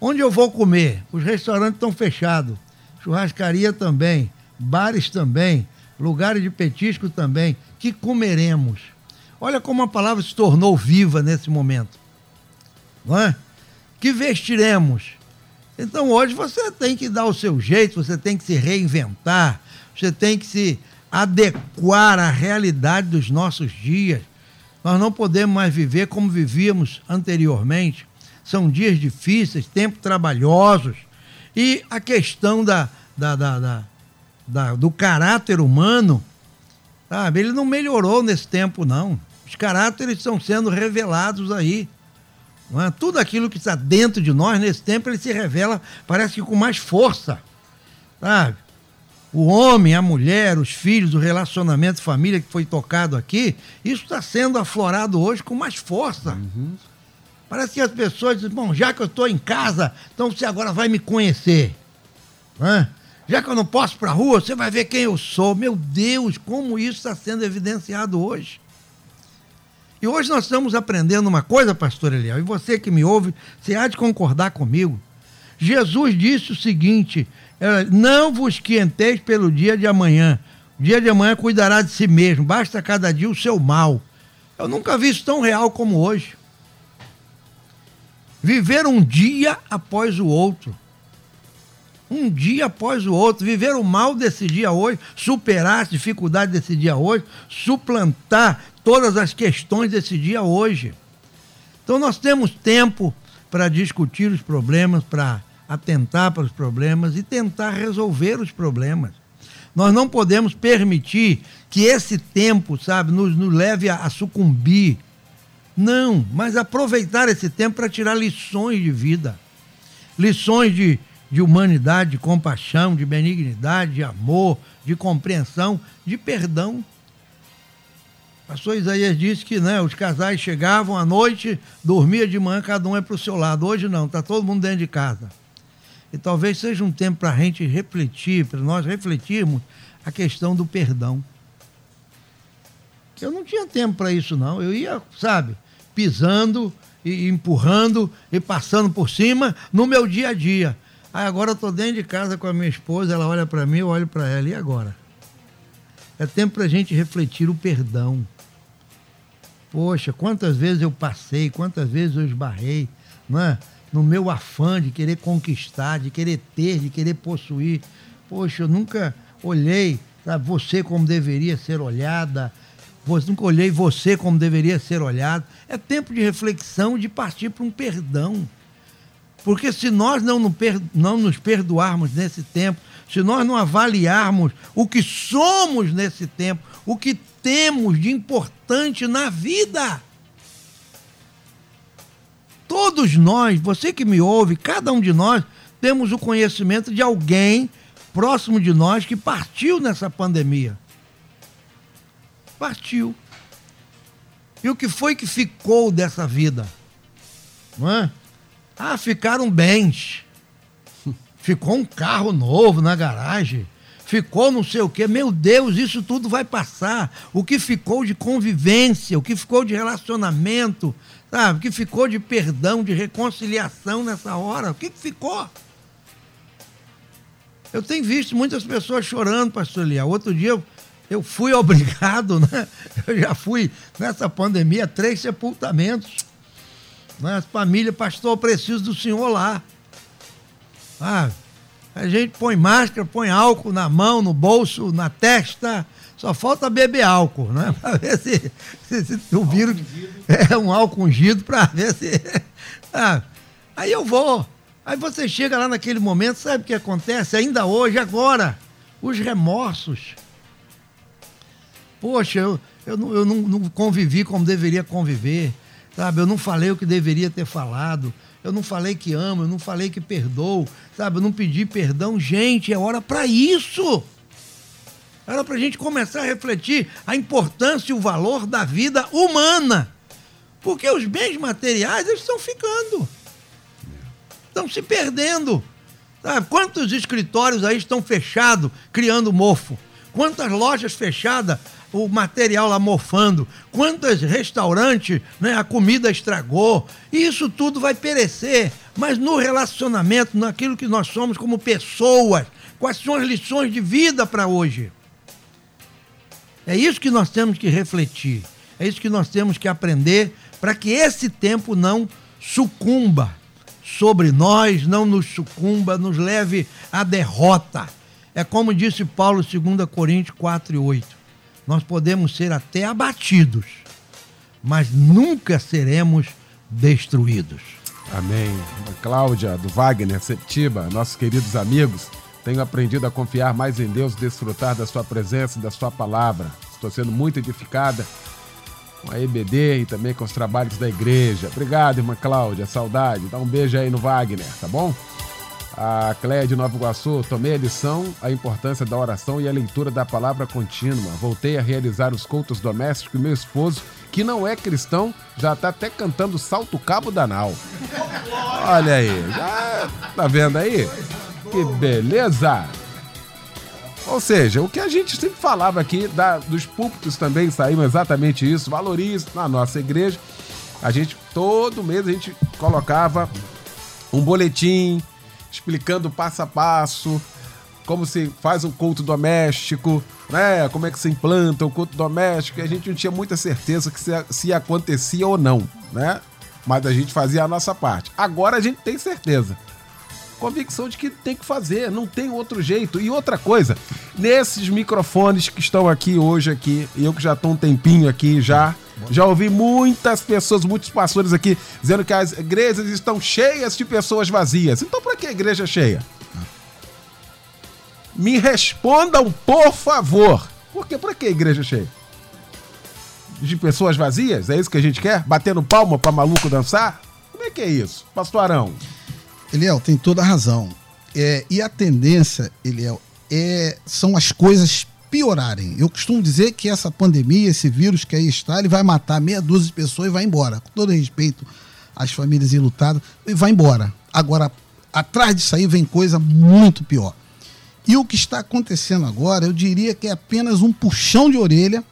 Onde eu vou comer? Os restaurantes estão fechados, churrascaria também, bares também, lugares de petisco também. Que comeremos? Olha como a palavra se tornou viva nesse momento. Não é? Que vestiremos? Então hoje você tem que dar o seu jeito, você tem que se reinventar, você tem que se adequar à realidade dos nossos dias. Nós não podemos mais viver como vivíamos anteriormente. São dias difíceis, tempos trabalhosos. E a questão da, da, da, da, do caráter humano, sabe, ele não melhorou nesse tempo, não. Os caráteres estão sendo revelados aí. É? Tudo aquilo que está dentro de nós, nesse tempo, ele se revela, parece que com mais força. Sabe? O homem, a mulher, os filhos, o relacionamento, família que foi tocado aqui, isso está sendo aflorado hoje com mais força. Uhum. Parece que as pessoas dizem, bom, já que eu estou em casa, então você agora vai me conhecer. É? Já que eu não posso para a rua, você vai ver quem eu sou. Meu Deus, como isso está sendo evidenciado hoje. E hoje nós estamos aprendendo uma coisa, pastor Eliel, e você que me ouve, você há de concordar comigo. Jesus disse o seguinte: é, não vos quenteis pelo dia de amanhã. O dia de amanhã cuidará de si mesmo, basta cada dia o seu mal. Eu nunca vi isso tão real como hoje. Viver um dia após o outro. Um dia após o outro. Viver o mal desse dia hoje, superar as dificuldades desse dia hoje, suplantar todas as questões desse dia hoje. Então nós temos tempo para discutir os problemas, para atentar para os problemas e tentar resolver os problemas. Nós não podemos permitir que esse tempo, sabe, nos, nos leve a, a sucumbir. Não, mas aproveitar esse tempo para tirar lições de vida. Lições de, de humanidade, de compaixão, de benignidade, de amor, de compreensão, de perdão. Pastor Isaías disse que né, os casais chegavam à noite, dormia de manhã, cada um é para o seu lado. Hoje não, está todo mundo dentro de casa. E talvez seja um tempo para a gente refletir, para nós refletirmos a questão do perdão. Eu não tinha tempo para isso, não. Eu ia, sabe, pisando e empurrando e passando por cima no meu dia a dia. Aí agora eu estou dentro de casa com a minha esposa, ela olha para mim, eu olho para ela. E agora? É tempo para a gente refletir o perdão. Poxa, quantas vezes eu passei, quantas vezes eu esbarrei, não é? no meu afã de querer conquistar, de querer ter, de querer possuir. Poxa, eu nunca olhei sabe, você como deveria ser olhada, nunca olhei você como deveria ser olhado. É tempo de reflexão, de partir para um perdão. Porque se nós não nos perdoarmos nesse tempo, se nós não avaliarmos o que somos nesse tempo, o que temos de importante na vida, todos nós, você que me ouve, cada um de nós, temos o conhecimento de alguém próximo de nós que partiu nessa pandemia. Partiu. E o que foi que ficou dessa vida? Não é? Ah, ficaram bens. Ficou um carro novo na garagem. Ficou não sei o quê. Meu Deus, isso tudo vai passar. O que ficou de convivência, o que ficou de relacionamento, sabe? O que ficou de perdão, de reconciliação nessa hora? O que ficou? Eu tenho visto muitas pessoas chorando, pastor Eliel. Outro dia eu, eu fui obrigado, né? Eu já fui nessa pandemia, três sepultamentos. Né? Família, pastor, eu preciso do senhor lá. Ah, a gente põe máscara, põe álcool na mão, no bolso, na testa. Só falta beber álcool, né? Para ver se, se, se o vírus. É um álcool ungido para ver se. Ah, aí eu vou. Aí você chega lá naquele momento, sabe o que acontece? Ainda hoje, agora, os remorsos. Poxa, eu, eu, não, eu não, não convivi como deveria conviver, sabe? Eu não falei o que deveria ter falado. Eu não falei que amo, eu não falei que perdoo, sabe? Eu não pedi perdão. Gente, é hora para isso. Era para a gente começar a refletir a importância e o valor da vida humana. Porque os bens materiais eles estão ficando estão se perdendo. Sabe? Quantos escritórios aí estão fechados, criando mofo? Quantas lojas fechadas, o material lá mofando? Quantos restaurantes, né, a comida estragou? Isso tudo vai perecer. Mas no relacionamento, naquilo que nós somos como pessoas, quais são as lições de vida para hoje? É isso que nós temos que refletir. É isso que nós temos que aprender para que esse tempo não sucumba sobre nós, não nos sucumba, nos leve à derrota. É como disse Paulo, 2 Coríntios 4 e 8. Nós podemos ser até abatidos, mas nunca seremos destruídos. Amém. Cláudia, do Wagner, Septiba, nossos queridos amigos, tenho aprendido a confiar mais em Deus, desfrutar da sua presença e da sua palavra. Estou sendo muito edificada com a EBD e também com os trabalhos da igreja. Obrigado, irmã Cláudia, saudade. Dá um beijo aí no Wagner, tá bom? A Cléia de Nova Iguaçu, tomei a lição, a importância da oração e a leitura da palavra contínua. Voltei a realizar os cultos domésticos e meu esposo, que não é cristão, já está até cantando Salto Cabo da Nau. Olha aí, já tá vendo aí? Que beleza! Ou seja, o que a gente sempre falava aqui da, dos púlpitos também saiu exatamente isso. Valorize na nossa igreja. A gente, todo mês, a gente colocava um boletim explicando passo a passo como se faz um culto doméstico, né? Como é que se implanta o culto doméstico. E a gente não tinha muita certeza que se, se acontecia ou não, né? Mas a gente fazia a nossa parte. Agora a gente tem certeza convicção de que tem que fazer, não tem outro jeito. E outra coisa, nesses microfones que estão aqui hoje aqui, eu que já estou um tempinho aqui já, já ouvi muitas pessoas, muitos pastores aqui dizendo que as igrejas estão cheias de pessoas vazias. Então para que a igreja é cheia? Me respondam, por favor. Por que para que a igreja é cheia? De pessoas vazias? É isso que a gente quer? Batendo palma para maluco dançar? Como é que é isso? Pastor Arão. Eliel, tem toda a razão. É, e a tendência, Eliel, é, são as coisas piorarem. Eu costumo dizer que essa pandemia, esse vírus que aí está, ele vai matar meia dúzia de pessoas e vai embora. Com todo respeito às famílias enlutadas, e vai embora. Agora, atrás disso aí vem coisa muito pior. E o que está acontecendo agora, eu diria que é apenas um puxão de orelha.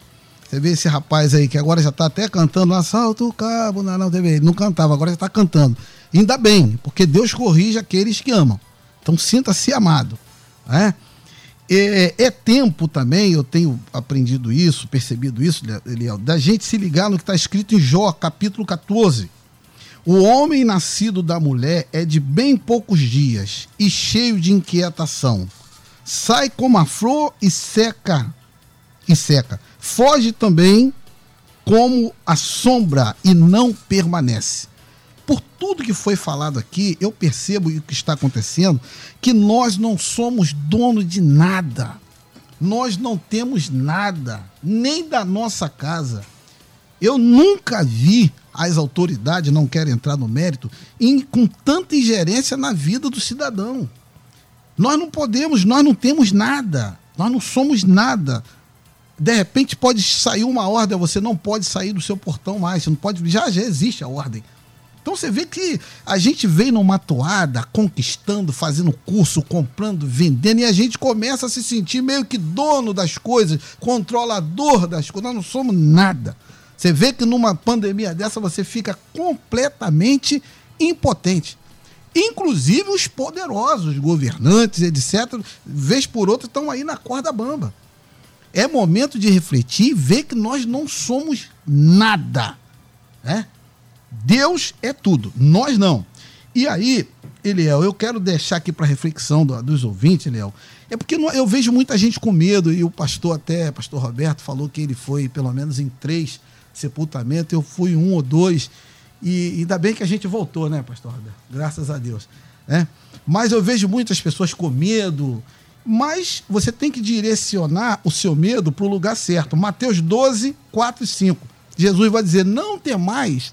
Você vê esse rapaz aí que agora já está até cantando, assalto o cabo, não, não, ele não cantava, agora já está cantando. Ainda bem, porque Deus corrige aqueles que amam. Então sinta-se amado. Né? É, é, tempo também, eu tenho aprendido isso, percebido isso, Eliel, da gente se ligar no que está escrito em Jó, capítulo 14. O homem nascido da mulher é de bem poucos dias e cheio de inquietação. Sai como a flor e seca, e seca. Foge também como a sombra e não permanece por tudo que foi falado aqui, eu percebo o que está acontecendo, que nós não somos dono de nada. Nós não temos nada, nem da nossa casa. Eu nunca vi as autoridades, não quero entrar no mérito, em, com tanta ingerência na vida do cidadão. Nós não podemos, nós não temos nada, nós não somos nada. De repente pode sair uma ordem, você não pode sair do seu portão mais, você não pode, já, já existe a ordem. Então você vê que a gente vem numa toada, conquistando, fazendo curso, comprando, vendendo, e a gente começa a se sentir meio que dono das coisas, controlador das coisas. Nós não somos nada. Você vê que numa pandemia dessa você fica completamente impotente. Inclusive os poderosos, governantes, etc., vez por outra, estão aí na corda bamba. É momento de refletir e ver que nós não somos nada. Né? Deus é tudo, nós não. E aí, Eliel, eu quero deixar aqui para reflexão do, dos ouvintes, Eliel, é porque eu vejo muita gente com medo, e o pastor até, pastor Roberto, falou que ele foi pelo menos em três sepultamentos, eu fui um ou dois, e ainda bem que a gente voltou, né, pastor Roberto? Graças a Deus. Né? Mas eu vejo muitas pessoas com medo, mas você tem que direcionar o seu medo para o lugar certo. Mateus 12, 4 e 5. Jesus vai dizer: Não temais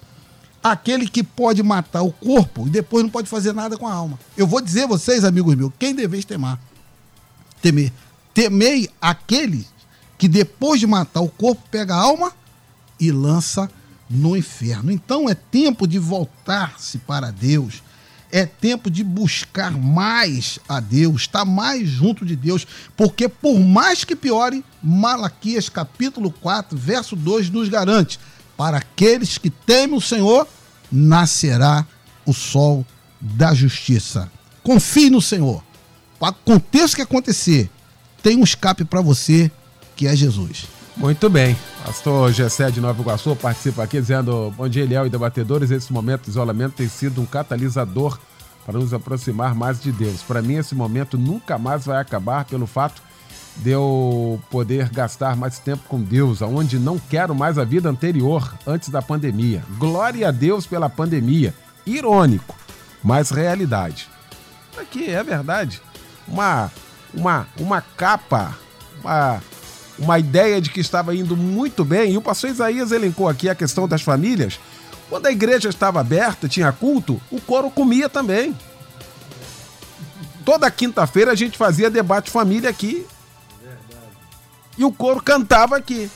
aquele que pode matar o corpo e depois não pode fazer nada com a alma. Eu vou dizer a vocês, amigos meus, quem deveis temar? Temer. Temei aquele que depois de matar o corpo pega a alma e lança no inferno. Então é tempo de voltar-se para Deus. É tempo de buscar mais a Deus, estar mais junto de Deus, porque por mais que piore, Malaquias capítulo 4, verso 2 nos garante: para aqueles que temem o Senhor, nascerá o sol da justiça. Confie no Senhor. Aconteça o que acontecer, tem um escape para você, que é Jesus. Muito bem. Pastor Gessé de Nova Iguaçu participa aqui dizendo: Bom dia, Eliel e debatedores. Esse momento de isolamento tem sido um catalisador para nos aproximar mais de Deus. Para mim, esse momento nunca mais vai acabar pelo fato de eu poder gastar mais tempo com Deus, aonde não quero mais a vida anterior, antes da pandemia. Glória a Deus pela pandemia. Irônico, mas realidade. Aqui é verdade. Uma, uma, uma capa, uma, uma ideia de que estava indo muito bem. E o pastor Isaías elencou aqui a questão das famílias. Quando a igreja estava aberta, tinha culto, o coro comia também. Toda quinta-feira a gente fazia debate família aqui e o coro cantava aqui.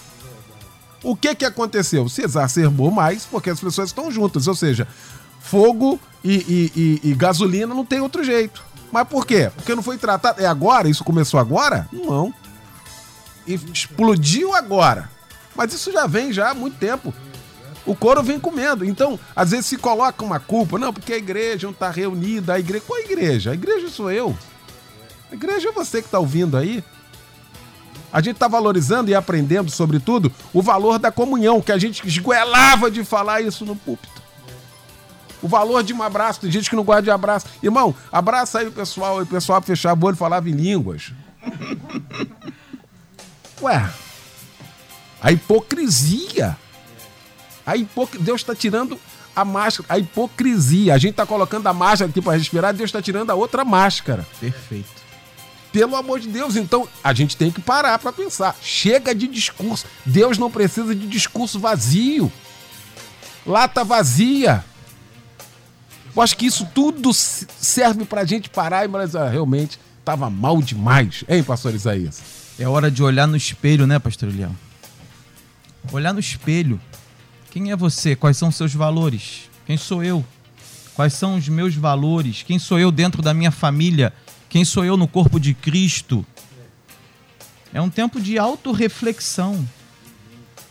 O que que aconteceu? Se exacerbou mais porque as pessoas estão juntas, ou seja, fogo e, e, e, e gasolina não tem outro jeito. Mas por quê? Porque não foi tratado. É agora? Isso começou agora? Não. E explodiu agora. Mas isso já vem já há muito tempo. O coro vem comendo. Então, às vezes se coloca uma culpa. Não, porque a igreja não está reunida. A igreja. Qual a igreja? A igreja sou eu. A igreja é você que está ouvindo aí. A gente está valorizando e aprendendo, sobretudo, o valor da comunhão, que a gente esguelava de falar isso no púlpito. O valor de um abraço, tem gente que não gosta de abraço. Irmão, abraça aí o pessoal, o pessoal fechava o olho e falava em línguas. Ué, a hipocrisia. A hipoc... Deus está tirando a máscara, a hipocrisia. A gente está colocando a máscara aqui para respirar, Deus está tirando a outra máscara. Perfeito. Pelo amor de Deus, então a gente tem que parar para pensar. Chega de discurso. Deus não precisa de discurso vazio. Lata vazia. Eu acho que isso tudo serve para a gente parar e mas ah, realmente estava mal demais, hein, pastor Isaías? É hora de olhar no espelho, né, pastor Leão? Olhar no espelho. Quem é você? Quais são seus valores? Quem sou eu? Quais são os meus valores? Quem sou eu dentro da minha família? Quem sou eu no corpo de Cristo? É um tempo de autorreflexão.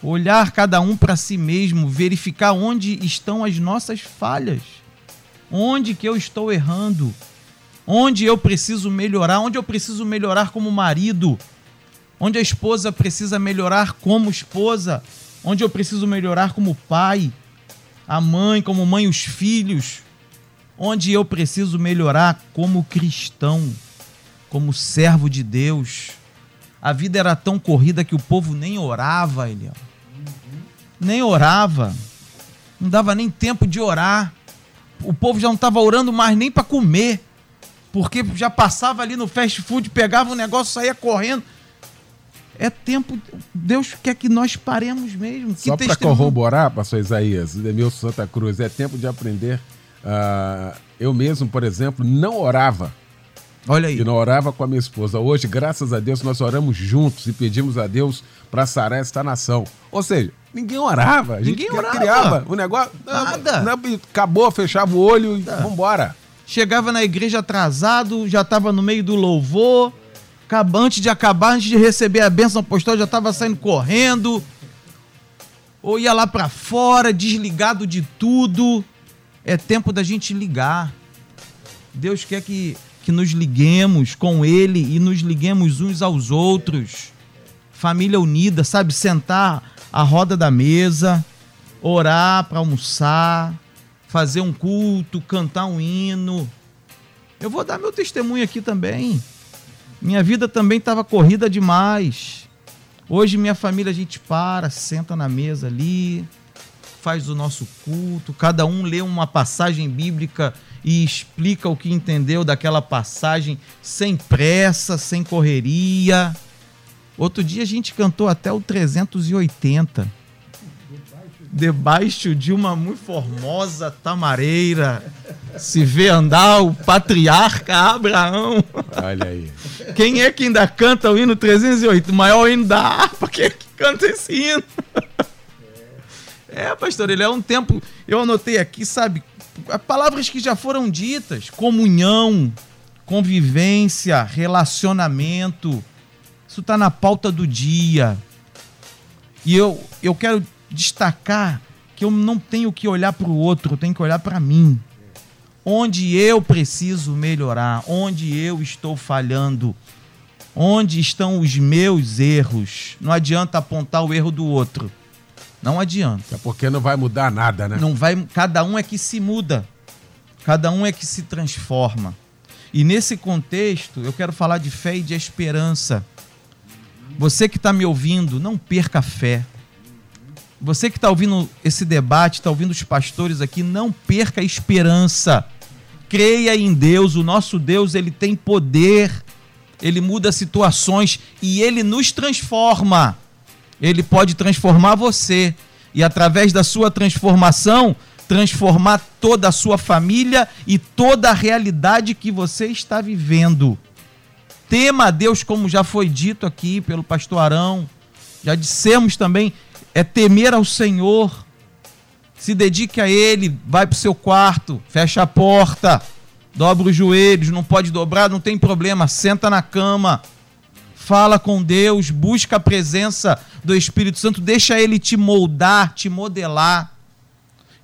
Olhar cada um para si mesmo, verificar onde estão as nossas falhas. Onde que eu estou errando? Onde eu preciso melhorar? Onde eu preciso melhorar como marido? Onde a esposa precisa melhorar como esposa? Onde eu preciso melhorar como pai? A mãe, como mãe, os filhos? Onde eu preciso melhorar como cristão, como servo de Deus? A vida era tão corrida que o povo nem orava, Eliel. Nem orava. Não dava nem tempo de orar. O povo já não estava orando mais nem para comer porque já passava ali no fast food, pegava um negócio, saía correndo. É tempo, Deus quer que nós paremos mesmo. Só para corroborar, pastor Isaías, Demilson Santa Cruz, é tempo de aprender. Uh, eu mesmo, por exemplo, não orava. Olha aí. E não orava com a minha esposa. Hoje, graças a Deus, nós oramos juntos e pedimos a Deus para sarar esta nação. Ou seja, ninguém orava. Ninguém orava. Criava o negócio. Nada. Não, acabou, fechava o olho e vambora chegava na igreja atrasado, já estava no meio do louvor, antes de acabar, antes de receber a bênção apostólica, já estava saindo correndo, ou ia lá para fora, desligado de tudo. É tempo da gente ligar. Deus quer que, que nos liguemos com Ele e nos liguemos uns aos outros. Família unida, sabe? Sentar à roda da mesa, orar para almoçar, fazer um culto, cantar um hino. Eu vou dar meu testemunho aqui também. Minha vida também estava corrida demais. Hoje minha família a gente para, senta na mesa ali, faz o nosso culto, cada um lê uma passagem bíblica e explica o que entendeu daquela passagem sem pressa, sem correria. Outro dia a gente cantou até o 380 debaixo de uma muito formosa tamareira, se vê andar o patriarca Abraão. Olha aí. Quem é que ainda canta o hino 308? O maior hino da harpa, quem é que canta esse hino? É, pastor, ele é um tempo. Eu anotei aqui, sabe, palavras que já foram ditas: comunhão, convivência, relacionamento. Isso está na pauta do dia. E eu, eu quero destacar que eu não tenho que olhar para o outro, eu tenho que olhar para mim. Onde eu preciso melhorar, onde eu estou falhando, onde estão os meus erros. Não adianta apontar o erro do outro. Não adianta. É porque não vai mudar nada, né? Não vai, cada um é que se muda. Cada um é que se transforma. E nesse contexto, eu quero falar de fé e de esperança. Você que está me ouvindo, não perca a fé. Você que está ouvindo esse debate, está ouvindo os pastores aqui, não perca a esperança. Creia em Deus, o nosso Deus, ele tem poder, ele muda situações e ele nos transforma. Ele pode transformar você e através da sua transformação, transformar toda a sua família e toda a realidade que você está vivendo. Tema a Deus, como já foi dito aqui pelo pastor Arão. Já dissemos também, é temer ao Senhor. Se dedique a Ele, vai para o seu quarto, fecha a porta, dobra os joelhos, não pode dobrar, não tem problema, senta na cama, fala com Deus, busca a presença do Espírito Santo, deixa Ele te moldar, te modelar.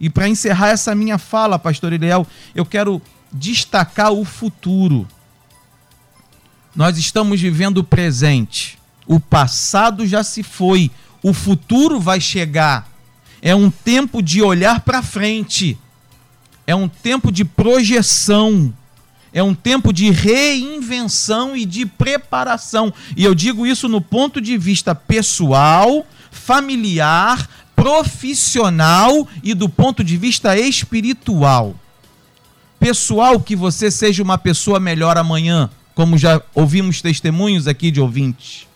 E para encerrar essa minha fala, Pastor Eliel, eu quero destacar o futuro. Nós estamos vivendo o presente. O passado já se foi, o futuro vai chegar. É um tempo de olhar para frente. É um tempo de projeção. É um tempo de reinvenção e de preparação. E eu digo isso no ponto de vista pessoal, familiar, profissional e do ponto de vista espiritual. Pessoal, que você seja uma pessoa melhor amanhã, como já ouvimos testemunhos aqui de ouvintes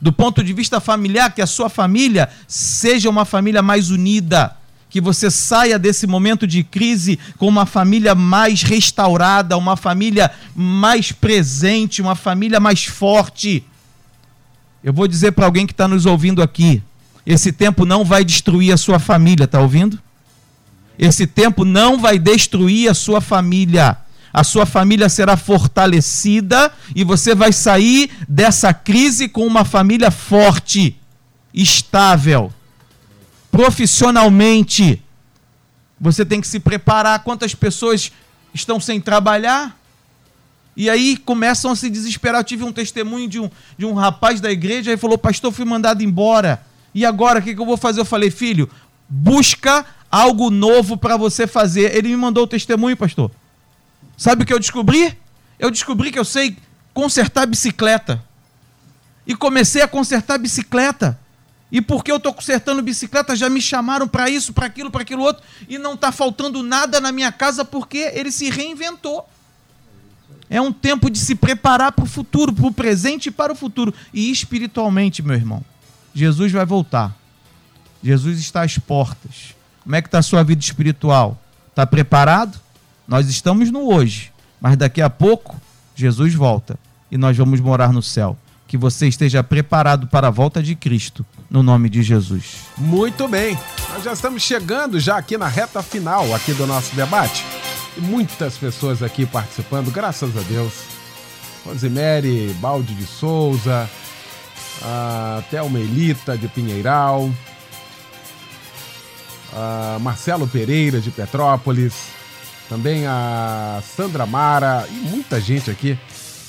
do ponto de vista familiar, que a sua família seja uma família mais unida, que você saia desse momento de crise com uma família mais restaurada, uma família mais presente, uma família mais forte. Eu vou dizer para alguém que está nos ouvindo aqui: esse tempo não vai destruir a sua família, está ouvindo? Esse tempo não vai destruir a sua família. A sua família será fortalecida e você vai sair dessa crise com uma família forte, estável, profissionalmente. Você tem que se preparar. Quantas pessoas estão sem trabalhar? E aí começam a se desesperar. Eu tive um testemunho de um, de um rapaz da igreja e falou: Pastor, fui mandado embora. E agora o que, que eu vou fazer? Eu falei: Filho, busca algo novo para você fazer. Ele me mandou o testemunho, pastor. Sabe o que eu descobri? Eu descobri que eu sei consertar bicicleta. E comecei a consertar bicicleta. E porque eu estou consertando bicicleta, já me chamaram para isso, para aquilo, para aquilo outro. E não está faltando nada na minha casa porque ele se reinventou. É um tempo de se preparar para o futuro, para o presente e para o futuro. E espiritualmente, meu irmão, Jesus vai voltar. Jesus está às portas. Como é que está a sua vida espiritual? Está preparado? Nós estamos no hoje, mas daqui a pouco Jesus volta e nós vamos morar no céu. Que você esteja preparado para a volta de Cristo, no nome de Jesus. Muito bem, nós já estamos chegando já aqui na reta final aqui do nosso debate. E muitas pessoas aqui participando, graças a Deus. Rosemary Balde de Souza, a Thelma Elita de Pinheiral, a Marcelo Pereira de Petrópolis, também a Sandra Mara e muita gente aqui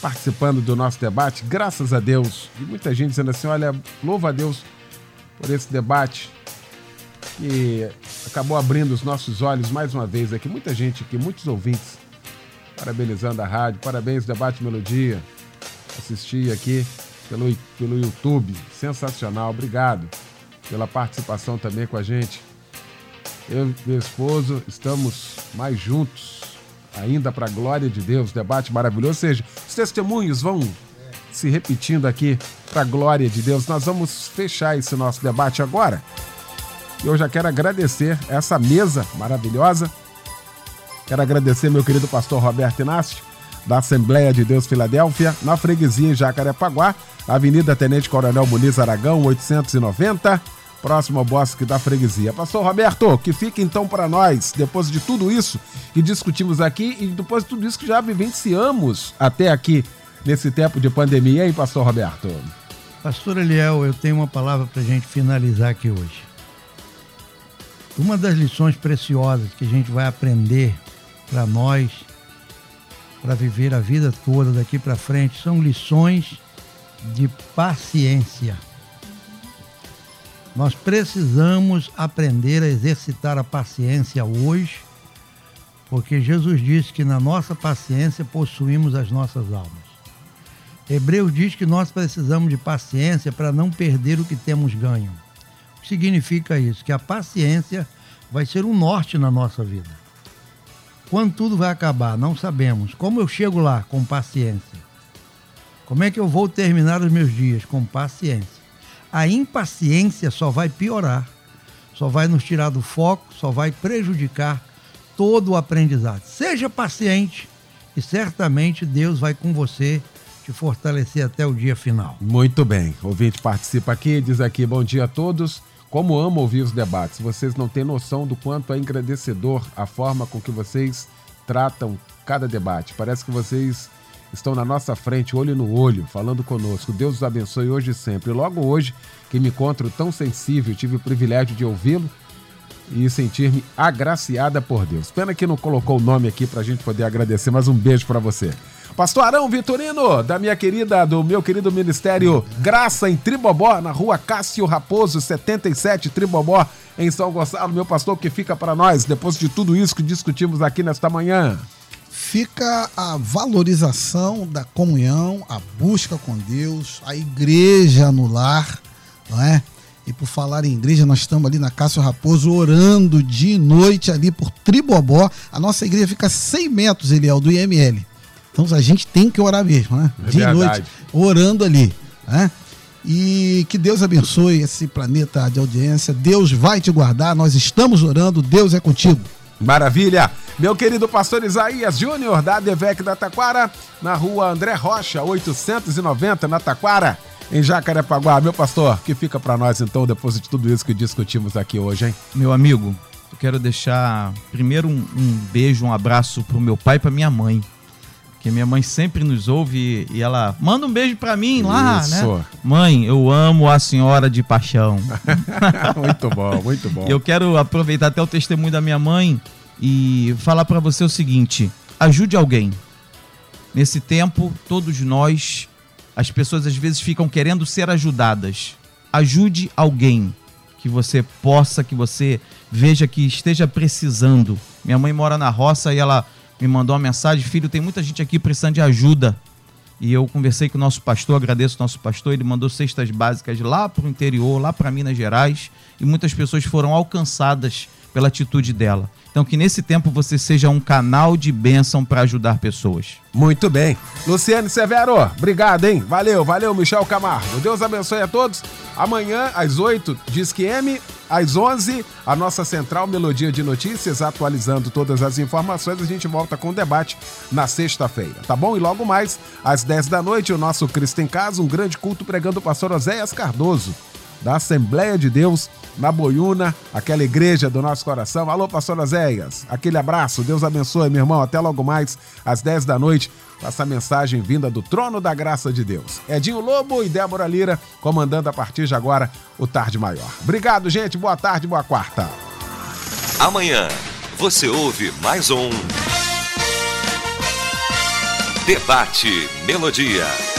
participando do nosso debate, graças a Deus. E muita gente dizendo assim: olha, louva a Deus por esse debate que acabou abrindo os nossos olhos mais uma vez aqui. Muita gente aqui, muitos ouvintes, parabenizando a rádio. Parabéns, Debate Melodia. Assisti aqui pelo, pelo YouTube. Sensacional, obrigado pela participação também com a gente. Eu e meu esposo estamos mais juntos, ainda para a glória de Deus. Debate maravilhoso. Ou seja, os testemunhos vão se repetindo aqui para a glória de Deus. Nós vamos fechar esse nosso debate agora. E eu já quero agradecer essa mesa maravilhosa. Quero agradecer meu querido pastor Roberto Inácio, da Assembleia de Deus Filadélfia, na freguesia Jacarepaguá, Avenida Tenente Coronel Muniz Aragão, 890 próximo ao bosque da freguesia. Pastor Roberto, que fica então para nós, depois de tudo isso que discutimos aqui e depois de tudo isso que já vivenciamos até aqui nesse tempo de pandemia, hein, Pastor Roberto? Pastor Eliel, eu tenho uma palavra para a gente finalizar aqui hoje. Uma das lições preciosas que a gente vai aprender para nós, para viver a vida toda daqui para frente, são lições de paciência. Nós precisamos aprender a exercitar a paciência hoje, porque Jesus disse que na nossa paciência possuímos as nossas almas. Hebreus diz que nós precisamos de paciência para não perder o que temos ganho. O que significa isso? Que a paciência vai ser um norte na nossa vida. Quando tudo vai acabar, não sabemos. Como eu chego lá? Com paciência. Como é que eu vou terminar os meus dias? Com paciência a impaciência só vai piorar, só vai nos tirar do foco, só vai prejudicar todo o aprendizado. Seja paciente e certamente Deus vai com você te fortalecer até o dia final. Muito bem. Ouvinte participa aqui, diz aqui: bom dia a todos. Como amo ouvir os debates. Vocês não têm noção do quanto é engrandecedor a forma com que vocês tratam cada debate. Parece que vocês estão na nossa frente, olho no olho, falando conosco. Deus os abençoe hoje e sempre. Logo hoje, que me encontro tão sensível, tive o privilégio de ouvi-lo e sentir-me agraciada por Deus. Pena que não colocou o nome aqui para a gente poder agradecer, mas um beijo para você. Pastor Arão Vitorino, da minha querida, do meu querido ministério Graça em Tribobó, na rua Cássio Raposo, 77 Tribobó, em São Gonçalo, meu pastor, que fica para nós depois de tudo isso que discutimos aqui nesta manhã fica a valorização da comunhão, a busca com Deus, a igreja no lar, não é? E por falar em igreja, nós estamos ali na Cássio Raposo orando de noite ali por Tribobó. A nossa igreja fica a 100 metros, Eliel, do IML. Então a gente tem que orar mesmo, né? É de verdade. noite, orando ali. Né? E que Deus abençoe esse planeta de audiência. Deus vai te guardar. Nós estamos orando. Deus é contigo. Maravilha! Meu querido pastor Isaías Júnior, da Devec da Taquara, na rua André Rocha, 890, na Taquara, em Jacarepaguá. Meu pastor, que fica para nós então, depois de tudo isso que discutimos aqui hoje, hein? Meu amigo, Eu quero deixar primeiro um, um beijo, um abraço pro meu pai e pra minha mãe. Porque minha mãe sempre nos ouve e ela manda um beijo para mim lá, né? Isso. né? Mãe, eu amo a senhora de paixão. muito bom, muito bom. Eu quero aproveitar até o testemunho da minha mãe e falar para você o seguinte: ajude alguém. Nesse tempo, todos nós, as pessoas às vezes ficam querendo ser ajudadas. Ajude alguém que você possa, que você veja que esteja precisando. Minha mãe mora na roça e ela me mandou uma mensagem: Filho, tem muita gente aqui precisando de ajuda. E eu conversei com o nosso pastor, agradeço o nosso pastor, ele mandou cestas básicas lá para o interior, lá para Minas Gerais, e muitas pessoas foram alcançadas pela atitude dela. Então, que nesse tempo você seja um canal de bênção para ajudar pessoas. Muito bem. Luciane Severo, obrigado, hein? Valeu, valeu, Michel Camargo. Deus abençoe a todos. Amanhã, às 8, diz que M, às 11, a nossa central Melodia de Notícias, atualizando todas as informações. A gente volta com o debate na sexta-feira, tá bom? E logo mais, às 10 da noite, o nosso Cristo em Casa, um grande culto pregando o pastor Oséias Cardoso da Assembleia de Deus na Boiuna, aquela igreja do nosso coração. Alô, pastor Azéias, aquele abraço, Deus abençoe, meu irmão. Até logo mais, às 10 da noite, com essa mensagem vinda do trono da graça de Deus. Edinho Lobo e Débora Lira comandando a partir de agora o Tarde Maior. Obrigado, gente. Boa tarde, boa quarta. Amanhã você ouve mais um. Debate Melodia.